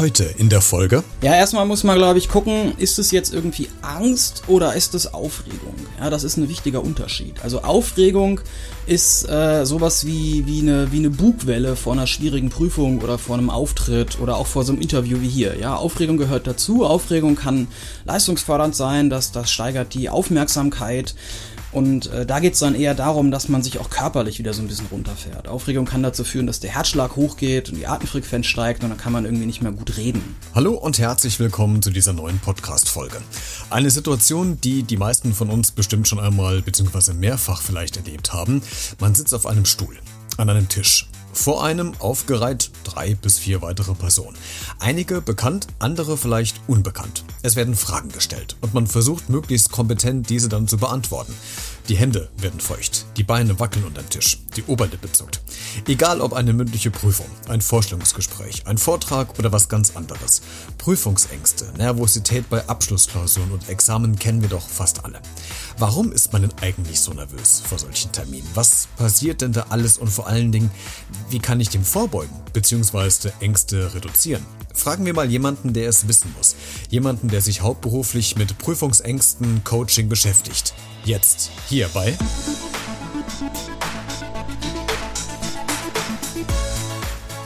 Heute in der Folge. Ja, erstmal muss man, glaube ich, gucken, ist es jetzt irgendwie Angst oder ist es Aufregung? Ja, das ist ein wichtiger Unterschied. Also Aufregung ist äh, sowas wie, wie, eine, wie eine Bugwelle vor einer schwierigen Prüfung oder vor einem Auftritt oder auch vor so einem Interview wie hier. Ja, Aufregung gehört dazu. Aufregung kann leistungsfördernd sein, das, das steigert die Aufmerksamkeit. Und äh, da geht's dann eher darum, dass man sich auch körperlich wieder so ein bisschen runterfährt. Aufregung kann dazu führen, dass der Herzschlag hochgeht und die Atemfrequenz steigt und dann kann man irgendwie nicht mehr gut reden. Hallo und herzlich willkommen zu dieser neuen Podcast-Folge. Eine Situation, die die meisten von uns bestimmt schon einmal bzw. mehrfach vielleicht erlebt haben. Man sitzt auf einem Stuhl, an einem Tisch vor einem aufgereiht drei bis vier weitere Personen. Einige bekannt, andere vielleicht unbekannt. Es werden Fragen gestellt und man versucht möglichst kompetent diese dann zu beantworten. Die Hände werden feucht, die Beine wackeln unter den Tisch, die Oberlippe zuckt. Egal ob eine mündliche Prüfung, ein Vorstellungsgespräch, ein Vortrag oder was ganz anderes. Prüfungsängste, Nervosität bei Abschlussklausuren und Examen kennen wir doch fast alle. Warum ist man denn eigentlich so nervös vor solchen Terminen? Was passiert denn da alles und vor allen Dingen, wie kann ich dem vorbeugen bzw. Ängste reduzieren? Fragen wir mal jemanden, der es wissen muss. Jemanden, der sich hauptberuflich mit Prüfungsängsten, Coaching beschäftigt. Jetzt, hier bei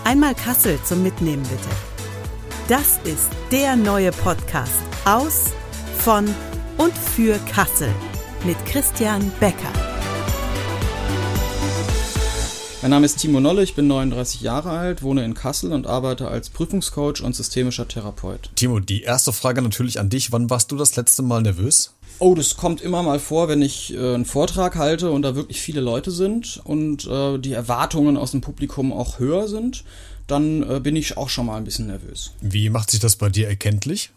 Einmal Kassel zum Mitnehmen bitte. Das ist der neue Podcast aus, von und für Kassel mit Christian Becker. Mein Name ist Timo Nolle, ich bin 39 Jahre alt, wohne in Kassel und arbeite als Prüfungscoach und systemischer Therapeut. Timo, die erste Frage natürlich an dich. Wann warst du das letzte Mal nervös? Oh, das kommt immer mal vor, wenn ich äh, einen Vortrag halte und da wirklich viele Leute sind und äh, die Erwartungen aus dem Publikum auch höher sind, dann äh, bin ich auch schon mal ein bisschen nervös. Wie macht sich das bei dir erkenntlich?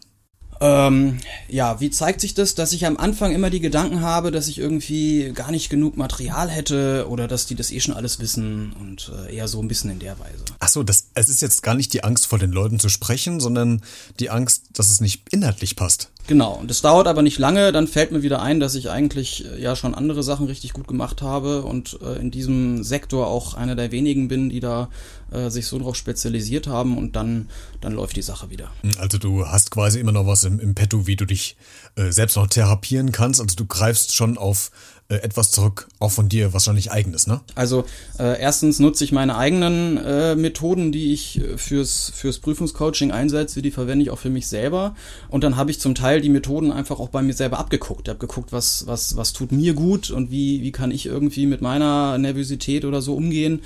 Ähm, ja, wie zeigt sich das, dass ich am Anfang immer die Gedanken habe, dass ich irgendwie gar nicht genug Material hätte oder dass die das eh schon alles wissen und äh, eher so ein bisschen in der Weise. Ach so, das, es ist jetzt gar nicht die Angst vor den Leuten zu sprechen, sondern die Angst, dass es nicht inhaltlich passt. Genau, und das dauert aber nicht lange, dann fällt mir wieder ein, dass ich eigentlich äh, ja schon andere Sachen richtig gut gemacht habe und äh, in diesem Sektor auch einer der wenigen bin, die da äh, sich so drauf spezialisiert haben und dann, dann läuft die Sache wieder. Also du hast quasi immer noch was im, im Petto, wie du dich äh, selbst noch therapieren kannst. Also du greifst schon auf äh, etwas zurück, auch von dir wahrscheinlich eigenes, ne? Also äh, erstens nutze ich meine eigenen äh, Methoden, die ich äh, fürs, fürs Prüfungscoaching einsetze, die verwende ich auch für mich selber. Und dann habe ich zum Teil die Methoden einfach auch bei mir selber abgeguckt. Ich habe geguckt, was, was, was tut mir gut und wie, wie kann ich irgendwie mit meiner Nervosität oder so umgehen.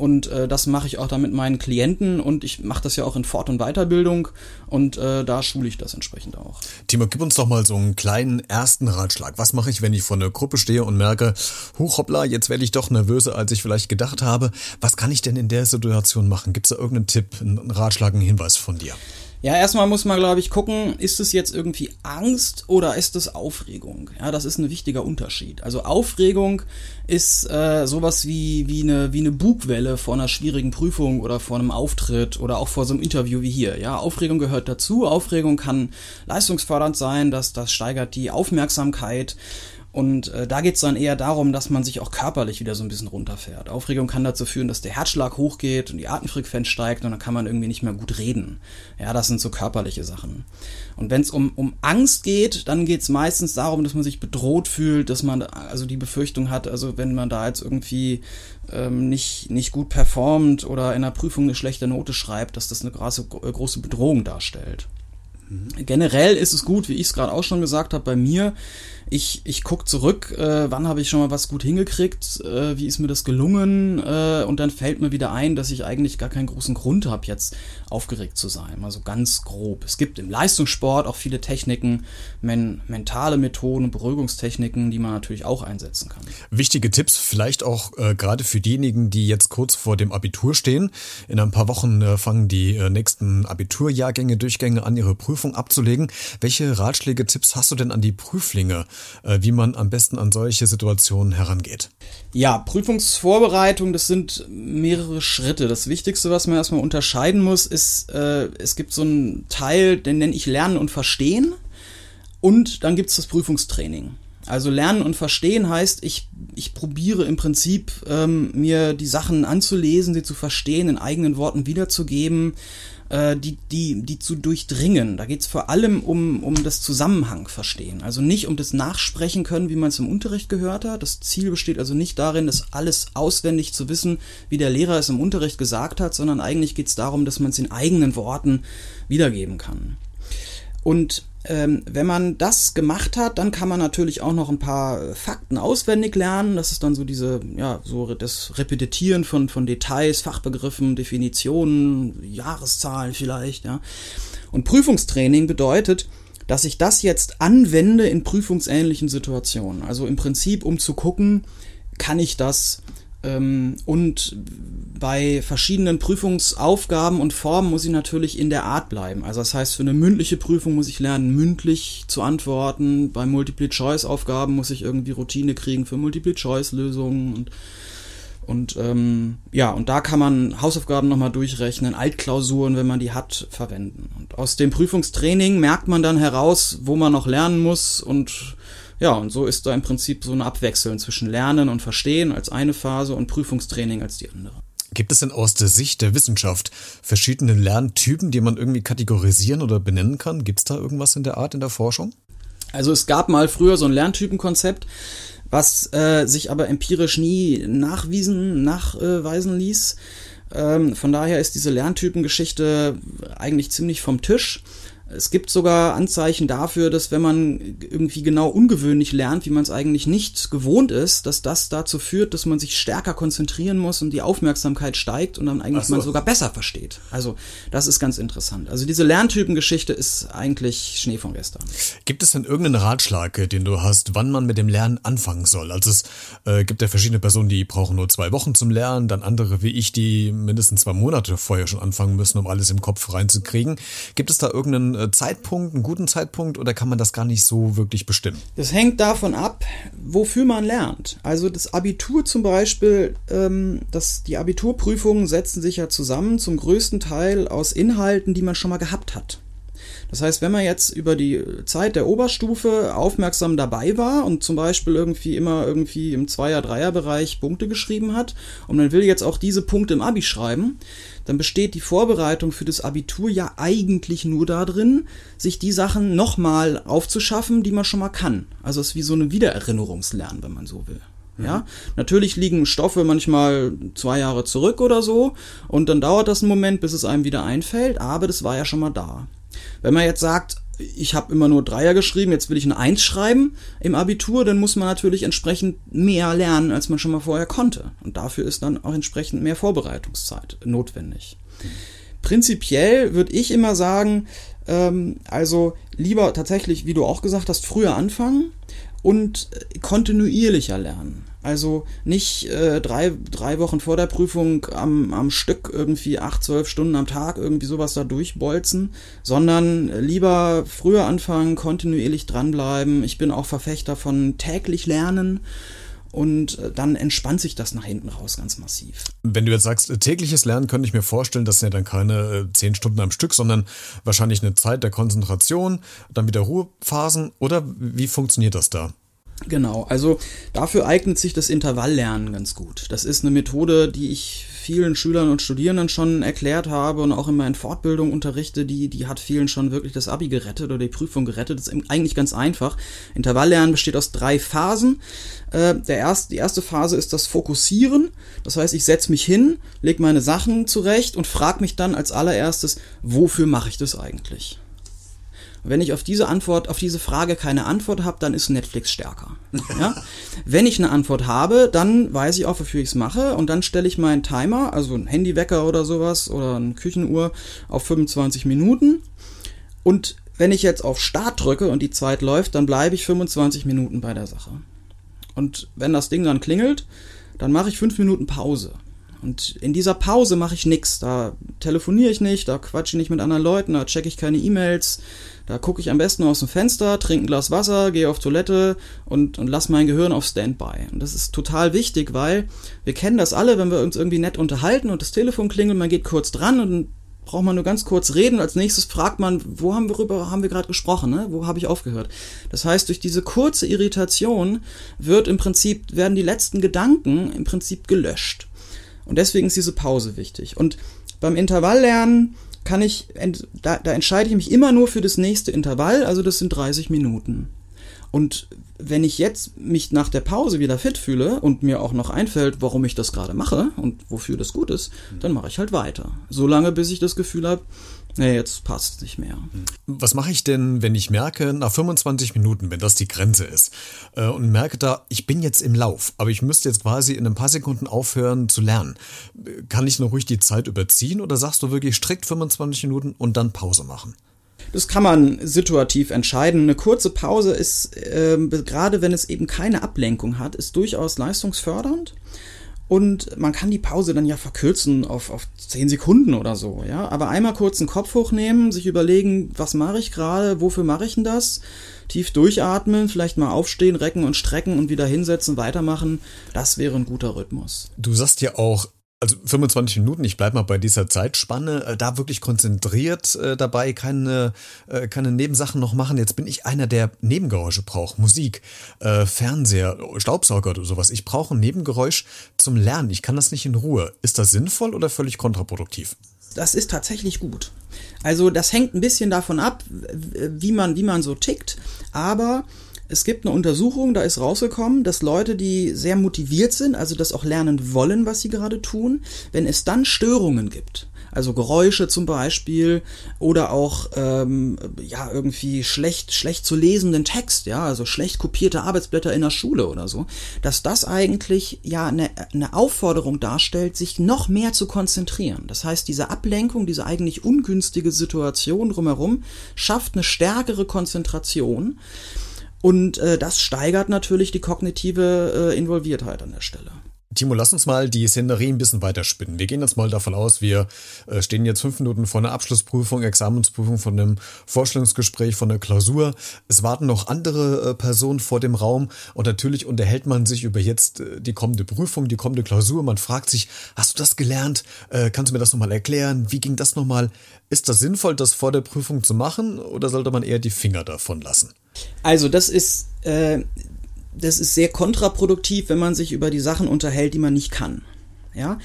Und äh, das mache ich auch dann mit meinen Klienten und ich mache das ja auch in Fort- und Weiterbildung und äh, da schule ich das entsprechend auch. Timo, gib uns doch mal so einen kleinen ersten Ratschlag. Was mache ich, wenn ich vor einer Gruppe stehe und merke, huch hoppla, jetzt werde ich doch nervöser, als ich vielleicht gedacht habe. Was kann ich denn in der Situation machen? Gibt es da irgendeinen Tipp, einen Ratschlag, einen Hinweis von dir? Ja, erstmal muss man, glaube ich, gucken, ist es jetzt irgendwie Angst oder ist es Aufregung? Ja, das ist ein wichtiger Unterschied. Also Aufregung ist äh, sowas wie, wie, eine, wie eine Bugwelle vor einer schwierigen Prüfung oder vor einem Auftritt oder auch vor so einem Interview wie hier. Ja, Aufregung gehört dazu. Aufregung kann leistungsfördernd sein, das, das steigert die Aufmerksamkeit. Und äh, da geht's dann eher darum, dass man sich auch körperlich wieder so ein bisschen runterfährt. Aufregung kann dazu führen, dass der Herzschlag hochgeht und die Atemfrequenz steigt und dann kann man irgendwie nicht mehr gut reden. Ja, das sind so körperliche Sachen. Und wenn es um, um Angst geht, dann geht's meistens darum, dass man sich bedroht fühlt, dass man also die Befürchtung hat, also wenn man da jetzt irgendwie ähm, nicht, nicht gut performt oder in der Prüfung eine schlechte Note schreibt, dass das eine große, große Bedrohung darstellt. Mhm. Generell ist es gut, wie ich es gerade auch schon gesagt habe, bei mir, ich, ich gucke zurück, äh, wann habe ich schon mal was gut hingekriegt, äh, wie ist mir das gelungen äh, und dann fällt mir wieder ein, dass ich eigentlich gar keinen großen Grund habe, jetzt aufgeregt zu sein. Mal so ganz grob. Es gibt im Leistungssport auch viele Techniken, men mentale Methoden, Beruhigungstechniken, die man natürlich auch einsetzen kann. Wichtige Tipps, vielleicht auch äh, gerade für diejenigen, die jetzt kurz vor dem Abitur stehen. In ein paar Wochen äh, fangen die äh, nächsten Abiturjahrgänge, Durchgänge an, ihre Prüfung abzulegen. Welche Ratschläge, Tipps hast du denn an die Prüflinge? Äh, wie man am besten an solche Situationen herangeht. Ja, Prüfungsvorbereitung, das sind mehrere Schritte. Das Wichtigste, was man erstmal unterscheiden muss, ist, äh, es gibt so einen Teil, den nenne ich Lernen und Verstehen. Und dann gibt es das Prüfungstraining. Also lernen und verstehen heißt, ich, ich probiere im Prinzip ähm, mir die Sachen anzulesen, sie zu verstehen, in eigenen Worten wiederzugeben, äh, die, die, die zu durchdringen. Da geht es vor allem um, um das Zusammenhang verstehen. Also nicht um das Nachsprechen können, wie man es im Unterricht gehört hat. Das Ziel besteht also nicht darin, das alles auswendig zu wissen, wie der Lehrer es im Unterricht gesagt hat, sondern eigentlich geht es darum, dass man es in eigenen Worten wiedergeben kann. Und ähm, wenn man das gemacht hat, dann kann man natürlich auch noch ein paar Fakten auswendig lernen. Das ist dann so diese, ja, so das Repetitieren von, von Details, Fachbegriffen, Definitionen, Jahreszahlen vielleicht, ja. Und Prüfungstraining bedeutet, dass ich das jetzt anwende in prüfungsähnlichen Situationen. Also im Prinzip, um zu gucken, kann ich das und bei verschiedenen Prüfungsaufgaben und Formen muss ich natürlich in der Art bleiben. Also das heißt, für eine mündliche Prüfung muss ich lernen, mündlich zu antworten. Bei Multiple-Choice-Aufgaben muss ich irgendwie Routine kriegen für Multiple-Choice-Lösungen und und ähm, ja, und da kann man Hausaufgaben nochmal durchrechnen, Altklausuren, wenn man die hat, verwenden. Und aus dem Prüfungstraining merkt man dann heraus, wo man noch lernen muss und ja, und so ist da im Prinzip so ein Abwechseln zwischen Lernen und Verstehen als eine Phase und Prüfungstraining als die andere. Gibt es denn aus der Sicht der Wissenschaft verschiedene Lerntypen, die man irgendwie kategorisieren oder benennen kann? Gibt es da irgendwas in der Art in der Forschung? Also es gab mal früher so ein Lerntypenkonzept, was äh, sich aber empirisch nie nachwiesen, nachweisen ließ. Ähm, von daher ist diese Lerntypengeschichte eigentlich ziemlich vom Tisch. Es gibt sogar Anzeichen dafür, dass wenn man irgendwie genau ungewöhnlich lernt, wie man es eigentlich nicht gewohnt ist, dass das dazu führt, dass man sich stärker konzentrieren muss und die Aufmerksamkeit steigt und dann eigentlich so. man sogar besser versteht. Also das ist ganz interessant. Also diese Lerntypengeschichte ist eigentlich Schnee von gestern. Gibt es denn irgendeinen Ratschlag, den du hast, wann man mit dem Lernen anfangen soll? Also es äh, gibt ja verschiedene Personen, die brauchen nur zwei Wochen zum Lernen, dann andere wie ich, die mindestens zwei Monate vorher schon anfangen müssen, um alles im Kopf reinzukriegen. Gibt es da irgendeinen äh, Zeitpunkt, einen guten Zeitpunkt oder kann man das gar nicht so wirklich bestimmen? Das hängt davon ab, wofür man lernt. Also das Abitur zum Beispiel, ähm, das, die Abiturprüfungen setzen sich ja zusammen zum größten Teil aus Inhalten, die man schon mal gehabt hat. Das heißt, wenn man jetzt über die Zeit der Oberstufe aufmerksam dabei war und zum Beispiel irgendwie immer irgendwie im Zweier-Dreier-Bereich Punkte geschrieben hat und man will jetzt auch diese Punkte im Abi schreiben, dann besteht die Vorbereitung für das Abitur ja eigentlich nur darin, sich die Sachen nochmal aufzuschaffen, die man schon mal kann. Also es ist wie so eine Wiedererinnerungslernen, wenn man so will. Mhm. Ja, natürlich liegen Stoffe manchmal zwei Jahre zurück oder so und dann dauert das einen Moment, bis es einem wieder einfällt, aber das war ja schon mal da. Wenn man jetzt sagt, ich habe immer nur Dreier geschrieben, jetzt will ich eine Eins schreiben im Abitur, dann muss man natürlich entsprechend mehr lernen, als man schon mal vorher konnte. Und dafür ist dann auch entsprechend mehr Vorbereitungszeit notwendig. Prinzipiell würde ich immer sagen, ähm, also lieber tatsächlich, wie du auch gesagt hast, früher anfangen und kontinuierlicher lernen. Also nicht äh, drei, drei Wochen vor der Prüfung am, am Stück irgendwie acht, zwölf Stunden am Tag irgendwie sowas da durchbolzen, sondern lieber früher anfangen, kontinuierlich dranbleiben. Ich bin auch Verfechter von täglich lernen und äh, dann entspannt sich das nach hinten raus ganz massiv. Wenn du jetzt sagst, tägliches Lernen, könnte ich mir vorstellen, das sind ja dann keine äh, zehn Stunden am Stück, sondern wahrscheinlich eine Zeit der Konzentration, dann wieder Ruhephasen oder wie funktioniert das da? Genau, also dafür eignet sich das Intervalllernen ganz gut. Das ist eine Methode, die ich vielen Schülern und Studierenden schon erklärt habe und auch in meinen Fortbildungen unterrichte, die, die hat vielen schon wirklich das Abi gerettet oder die Prüfung gerettet. Das ist eigentlich ganz einfach. Intervalllernen besteht aus drei Phasen. Äh, der erste, die erste Phase ist das Fokussieren. Das heißt, ich setze mich hin, lege meine Sachen zurecht und frage mich dann als allererstes, wofür mache ich das eigentlich? Wenn ich auf diese Antwort, auf diese Frage keine Antwort habe, dann ist Netflix stärker. Ja? Wenn ich eine Antwort habe, dann weiß ich auch, wofür ich es mache und dann stelle ich meinen Timer, also ein Handywecker oder sowas oder eine Küchenuhr auf 25 Minuten und wenn ich jetzt auf Start drücke und die Zeit läuft, dann bleibe ich 25 Minuten bei der Sache. Und wenn das Ding dann klingelt, dann mache ich fünf Minuten Pause. Und in dieser Pause mache ich nichts. Da telefoniere ich nicht, da quatsche ich nicht mit anderen Leuten, da checke ich keine E-Mails, da gucke ich am besten aus dem Fenster, trinke ein Glas Wasser, gehe auf Toilette und, und lasse mein Gehirn auf Standby. Und das ist total wichtig, weil wir kennen das alle, wenn wir uns irgendwie nett unterhalten und das Telefon klingelt, man geht kurz dran und braucht man nur ganz kurz reden. Als nächstes fragt man, wo haben wir rüber, haben wir gerade gesprochen, ne? Wo habe ich aufgehört? Das heißt, durch diese kurze Irritation wird im Prinzip, werden die letzten Gedanken im Prinzip gelöscht. Und deswegen ist diese Pause wichtig. Und beim Intervalllernen kann ich, da, da entscheide ich mich immer nur für das nächste Intervall, also das sind 30 Minuten. Und wenn ich jetzt mich nach der Pause wieder fit fühle und mir auch noch einfällt, warum ich das gerade mache und wofür das gut ist, dann mache ich halt weiter. Solange bis ich das Gefühl habe, nee, jetzt passt es nicht mehr. Was mache ich denn, wenn ich merke, nach 25 Minuten, wenn das die Grenze ist, äh, und merke da, ich bin jetzt im Lauf, aber ich müsste jetzt quasi in ein paar Sekunden aufhören zu lernen. Kann ich noch ruhig die Zeit überziehen oder sagst du wirklich strikt 25 Minuten und dann Pause machen? Das kann man situativ entscheiden. Eine kurze Pause ist, äh, gerade wenn es eben keine Ablenkung hat, ist durchaus leistungsfördernd. Und man kann die Pause dann ja verkürzen auf, auf 10 Sekunden oder so, ja. Aber einmal kurz den Kopf hochnehmen, sich überlegen, was mache ich gerade, wofür mache ich denn das? Tief durchatmen, vielleicht mal aufstehen, recken und strecken und wieder hinsetzen, weitermachen. Das wäre ein guter Rhythmus. Du sagst ja auch, also 25 Minuten, ich bleib mal bei dieser Zeitspanne, äh, da wirklich konzentriert äh, dabei, keine, äh, keine Nebensachen noch machen. Jetzt bin ich einer, der Nebengeräusche braucht, Musik, äh, Fernseher, Staubsauger oder sowas. Ich brauche ein Nebengeräusch zum Lernen. Ich kann das nicht in Ruhe. Ist das sinnvoll oder völlig kontraproduktiv? Das ist tatsächlich gut. Also das hängt ein bisschen davon ab, wie man, wie man so tickt, aber es gibt eine Untersuchung, da ist rausgekommen, dass Leute, die sehr motiviert sind, also das auch lernen wollen, was sie gerade tun, wenn es dann Störungen gibt, also Geräusche zum Beispiel oder auch ähm, ja irgendwie schlecht schlecht zu lesenden Text, ja, also schlecht kopierte Arbeitsblätter in der Schule oder so, dass das eigentlich ja eine, eine Aufforderung darstellt, sich noch mehr zu konzentrieren. Das heißt, diese Ablenkung, diese eigentlich ungünstige Situation drumherum schafft eine stärkere Konzentration. Und äh, das steigert natürlich die kognitive äh, Involviertheit an der Stelle. Timo, lass uns mal die Szenerie ein bisschen weiterspinnen. Wir gehen jetzt mal davon aus, wir äh, stehen jetzt fünf Minuten vor einer Abschlussprüfung, Examensprüfung, von einem Vorstellungsgespräch, von einer Klausur. Es warten noch andere äh, Personen vor dem Raum und natürlich unterhält man sich über jetzt äh, die kommende Prüfung, die kommende Klausur. Man fragt sich, hast du das gelernt? Kannst du mir das nochmal erklären? Wie ging das nochmal? Ist das sinnvoll, das vor der Prüfung zu machen oder sollte man eher die Finger davon lassen? Also das ist äh, das ist sehr kontraproduktiv, wenn man sich über die Sachen unterhält, die man nicht kann. Ja,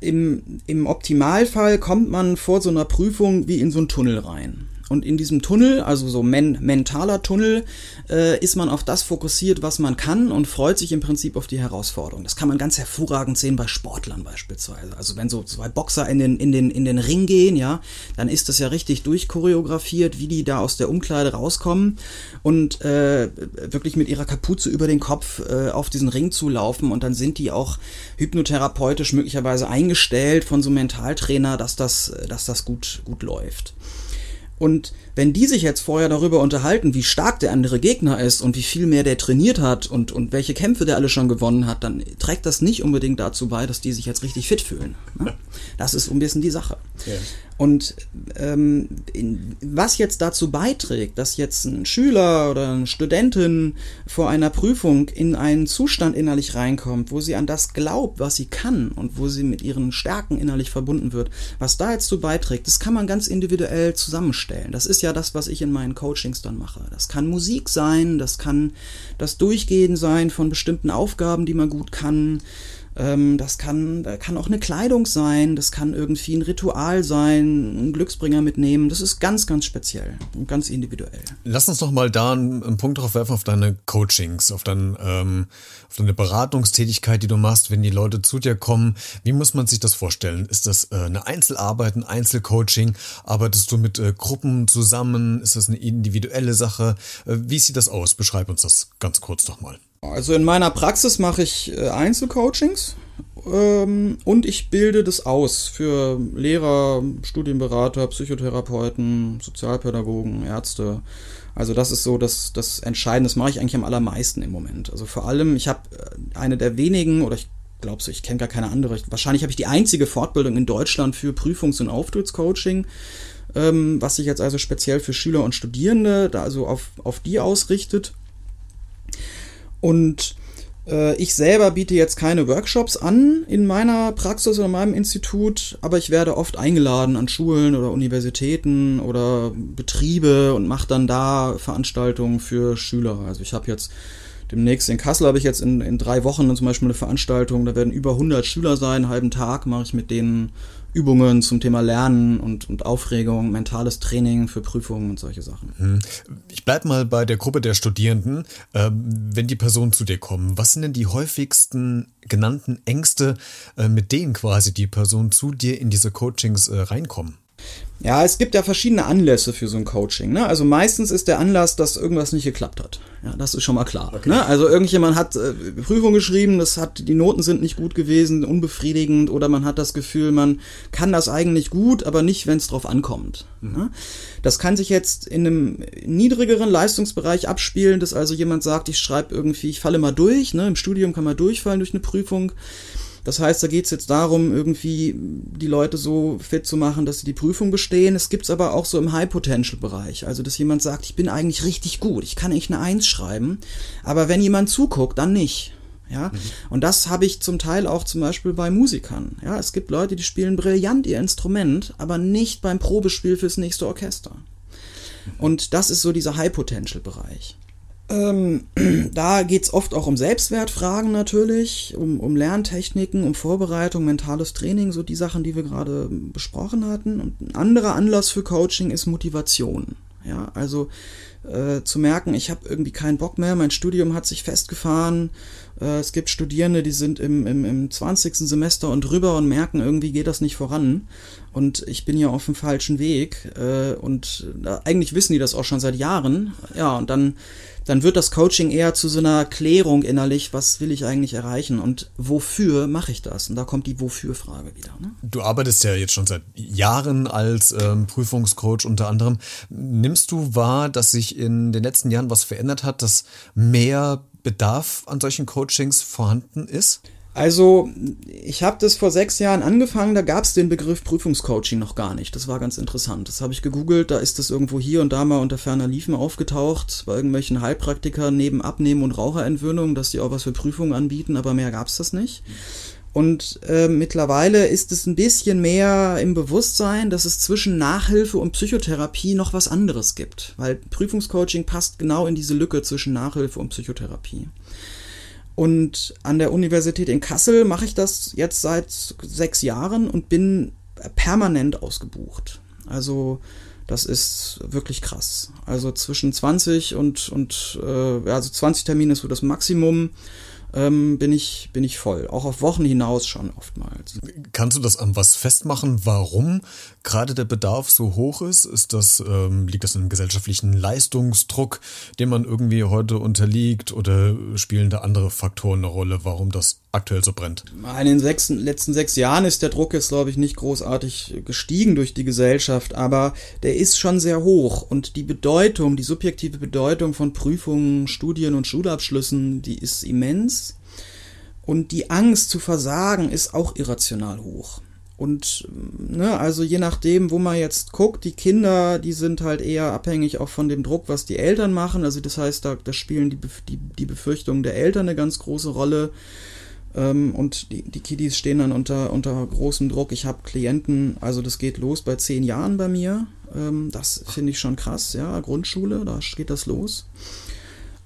im, im Optimalfall kommt man vor so einer Prüfung wie in so einen Tunnel rein. Und in diesem Tunnel, also so men mentaler Tunnel, äh, ist man auf das fokussiert, was man kann und freut sich im Prinzip auf die Herausforderung. Das kann man ganz hervorragend sehen bei Sportlern beispielsweise. Also wenn so zwei Boxer in den, in den, in den Ring gehen, ja, dann ist das ja richtig durchchoreografiert, wie die da aus der Umkleide rauskommen und äh, wirklich mit ihrer Kapuze über den Kopf äh, auf diesen Ring zu laufen und dann sind die auch hypnotherapeutisch möglicherweise eingestellt von so einem Mentaltrainer, dass das, dass das gut, gut läuft. Und wenn die sich jetzt vorher darüber unterhalten, wie stark der andere Gegner ist und wie viel mehr der trainiert hat und, und welche Kämpfe der alle schon gewonnen hat, dann trägt das nicht unbedingt dazu bei, dass die sich jetzt richtig fit fühlen. Ne? Das ist ein bisschen die Sache. Okay. Und ähm, in, was jetzt dazu beiträgt, dass jetzt ein Schüler oder eine Studentin vor einer Prüfung in einen Zustand innerlich reinkommt, wo sie an das glaubt, was sie kann und wo sie mit ihren Stärken innerlich verbunden wird, was da jetzt zu beiträgt, das kann man ganz individuell zusammenstellen. Das ist ja das, was ich in meinen Coachings dann mache. Das kann Musik sein, das kann das Durchgehen sein von bestimmten Aufgaben, die man gut kann. Ähm, das kann, kann auch eine Kleidung sein, das kann irgendwie ein Ritual sein, ein Glücksbringer mitnehmen. Das ist ganz, ganz speziell und ganz individuell. Lass uns doch mal da einen, einen Punkt drauf werfen auf deine Coachings, auf, dein, ähm, auf deine Beratungstätigkeit, die du machst, wenn die Leute zu dir kommen. Wie muss man sich das vorstellen? Ist das äh, eine Einzelarbeit, ein Einzelcoaching? Arbeitest du mit äh, Gruppen zusammen? Ist das eine individuelle Sache? Äh, wie sieht das aus? Beschreib uns das ganz kurz nochmal. Also in meiner Praxis mache ich äh, Einzelcoachings ähm, und ich bilde das aus für Lehrer, Studienberater, Psychotherapeuten, Sozialpädagogen, Ärzte. Also das ist so das, das Entscheidende, das mache ich eigentlich am allermeisten im Moment. Also vor allem, ich habe äh, eine der wenigen, oder ich glaube so, ich kenne gar keine andere, wahrscheinlich habe ich die einzige Fortbildung in Deutschland für Prüfungs- und Auftrittscoaching, ähm, was sich jetzt also speziell für Schüler und Studierende, da also auf, auf die ausrichtet. Und Äh, ich selber biete jetzt keine Workshops an in meiner Praxis oder meinem Institut, aber ich werde oft eingeladen an Schulen oder Universitäten oder Betriebe und mache dann da Veranstaltungen für Schüler. Also ich habe jetzt demnächst in Kassel habe ich jetzt in, in drei Wochen zum Beispiel eine Veranstaltung, da werden über 100 Schüler sein, einen halben Tag mache ich mit denen Übungen zum Thema Lernen und, und Aufregung, mentales Training für Prüfungen und solche Sachen. Hm. Ich bleibe mal bei der Gruppe der Studierenden. Ähm, wenn die Personen zu dir kommen, was sind denn die häufigsten genannten Ängste, äh, mit denen quasi die Personen zu dir in diese Coachings äh, reinkommen? Ja, es gibt ja verschiedene Anlässe für so ein Coaching. Ne? Also meistens ist der Anlass, dass irgendwas nicht geklappt hat. Ja, das ist schon mal klar. Okay. Ne? Also irgendjemand hat äh, Prüfung geschrieben, das hat, die Noten sind nicht gut gewesen, unbefriedigend, oder man hat das Gefühl, man kann das eigentlich gut, aber nicht, wenn es drauf ankommt. Mhm. Ne? Das kann sich jetzt in einem niedrigeren Leistungsbereich abspielen, dass also jemand sagt, ich schreibe irgendwie, ich falle mal durch, ne? im Studium kann man durchfallen durch eine Prüfung. Das heißt, da geht es jetzt darum, irgendwie die Leute so fit zu machen, dass sie die Prüfung bestehen. Es gibt es aber auch so im High-Potential-Bereich. Also, dass jemand sagt, ich bin eigentlich richtig gut, ich kann eigentlich eine Eins schreiben, aber wenn jemand zuguckt, dann nicht. Ja, mhm. und das habe ich zum Teil auch zum Beispiel bei Musikern. Ja, es gibt Leute, die spielen brillant ihr Instrument, aber nicht beim Probespiel fürs nächste Orchester. Und das ist so dieser High-Potential-Bereich. Ähm, da geht es oft auch um Selbstwertfragen natürlich, um, um Lerntechniken, um Vorbereitung, mentales Training, so die Sachen, die wir gerade besprochen hatten. Und ein anderer Anlass für Coaching ist Motivation. Ja, also äh, zu merken, ich habe irgendwie keinen Bock mehr, mein Studium hat sich festgefahren. Äh, es gibt Studierende, die sind im, im, im 20. Semester und drüber und merken, irgendwie geht das nicht voran. Und ich bin ja auf dem falschen Weg. Äh, und äh, eigentlich wissen die das auch schon seit Jahren. Ja, und dann dann wird das Coaching eher zu so einer Klärung innerlich, was will ich eigentlich erreichen und wofür mache ich das? Und da kommt die Wofür-Frage wieder. Ne? Du arbeitest ja jetzt schon seit Jahren als ähm, Prüfungscoach unter anderem. Nimmst du wahr, dass sich in den letzten Jahren was verändert hat, dass mehr Bedarf an solchen Coachings vorhanden ist? Also, ich habe das vor sechs Jahren angefangen, da gab es den Begriff Prüfungscoaching noch gar nicht. Das war ganz interessant. Das habe ich gegoogelt, da ist das irgendwo hier und da mal unter ferner Liefen aufgetaucht, bei irgendwelchen Heilpraktikern neben Abnehmen und Raucherentwöhnung, dass die auch was für Prüfungen anbieten, aber mehr gab es das nicht. Und äh, mittlerweile ist es ein bisschen mehr im Bewusstsein, dass es zwischen Nachhilfe und Psychotherapie noch was anderes gibt. Weil Prüfungscoaching passt genau in diese Lücke zwischen Nachhilfe und Psychotherapie. Und an der Universität in Kassel mache ich das jetzt seit sechs Jahren und bin permanent ausgebucht. Also das ist wirklich krass. Also zwischen 20 und, und äh, also 20 Termine ist so das Maximum ähm, bin, ich, bin ich voll. Auch auf Wochen hinaus schon oftmals. Kannst du das an was festmachen, warum gerade der Bedarf so hoch ist? Ist das, ähm, liegt das in einem gesellschaftlichen Leistungsdruck, dem man irgendwie heute unterliegt oder spielen da andere Faktoren eine Rolle, warum das aktuell so brennt? In den sechs, letzten sechs Jahren ist der Druck jetzt, glaube ich, nicht großartig gestiegen durch die Gesellschaft, aber der ist schon sehr hoch und die Bedeutung, die subjektive Bedeutung von Prüfungen, Studien und Schulabschlüssen, die ist immens. Und die Angst zu versagen ist auch irrational hoch. Und ne, also je nachdem, wo man jetzt guckt, die Kinder, die sind halt eher abhängig auch von dem Druck, was die Eltern machen. Also das heißt, da, da spielen die, die, die Befürchtungen der Eltern eine ganz große Rolle. Ähm, und die, die Kiddies stehen dann unter, unter großem Druck. Ich habe Klienten, also das geht los bei zehn Jahren bei mir. Ähm, das finde ich schon krass, ja. Grundschule, da geht das los.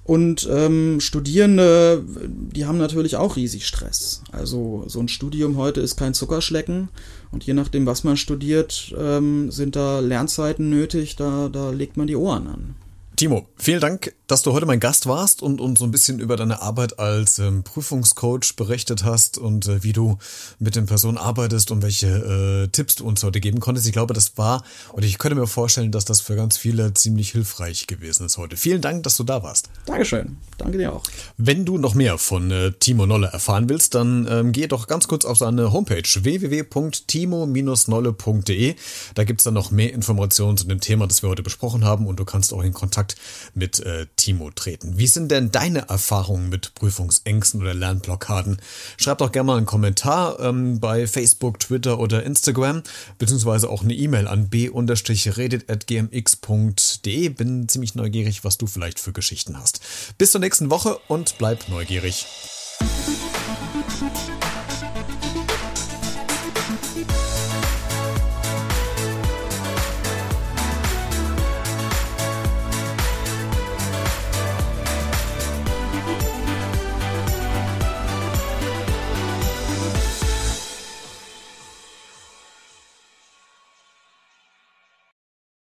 Und ähm, Studierende, die haben natürlich auch riesig Stress. Also so ein Studium heute ist kein Zuckerschlecken. Und je nachdem, was man studiert, ähm, sind da Lernzeiten nötig, da, da legt man die Ohren an. Timo, vielen Dank, dass du heute mein Gast warst und uns so ein bisschen über deine Arbeit als ähm, Prüfungscoach berichtet hast und äh, wie du mit den Personen arbeitest und welche äh, Tipps du uns heute geben konntest. Ich glaube, das war, und ich könnte mir vorstellen, dass das für ganz viele ziemlich hilfreich gewesen ist heute. Vielen Dank, dass du da warst. Dankeschön. Danke dir auch. Wenn du noch mehr von äh, Timo Nolle erfahren willst, dann ähm, geh doch ganz kurz auf seine Homepage www.timo-nolle.de. Da gibt's dann noch mehr Informationen zu dem Thema, das wir heute besprochen haben und du kannst auch in Kontakt Kontakt mit äh, Timo treten. Wie sind denn deine Erfahrungen mit Prüfungsängsten oder Lernblockaden? Schreib doch gerne mal einen Kommentar ähm, bei Facebook, Twitter oder Instagram, beziehungsweise auch eine E-Mail an b-redet.gmx.de. Bin ziemlich neugierig, was du vielleicht für Geschichten hast. Bis zur nächsten Woche und bleib neugierig.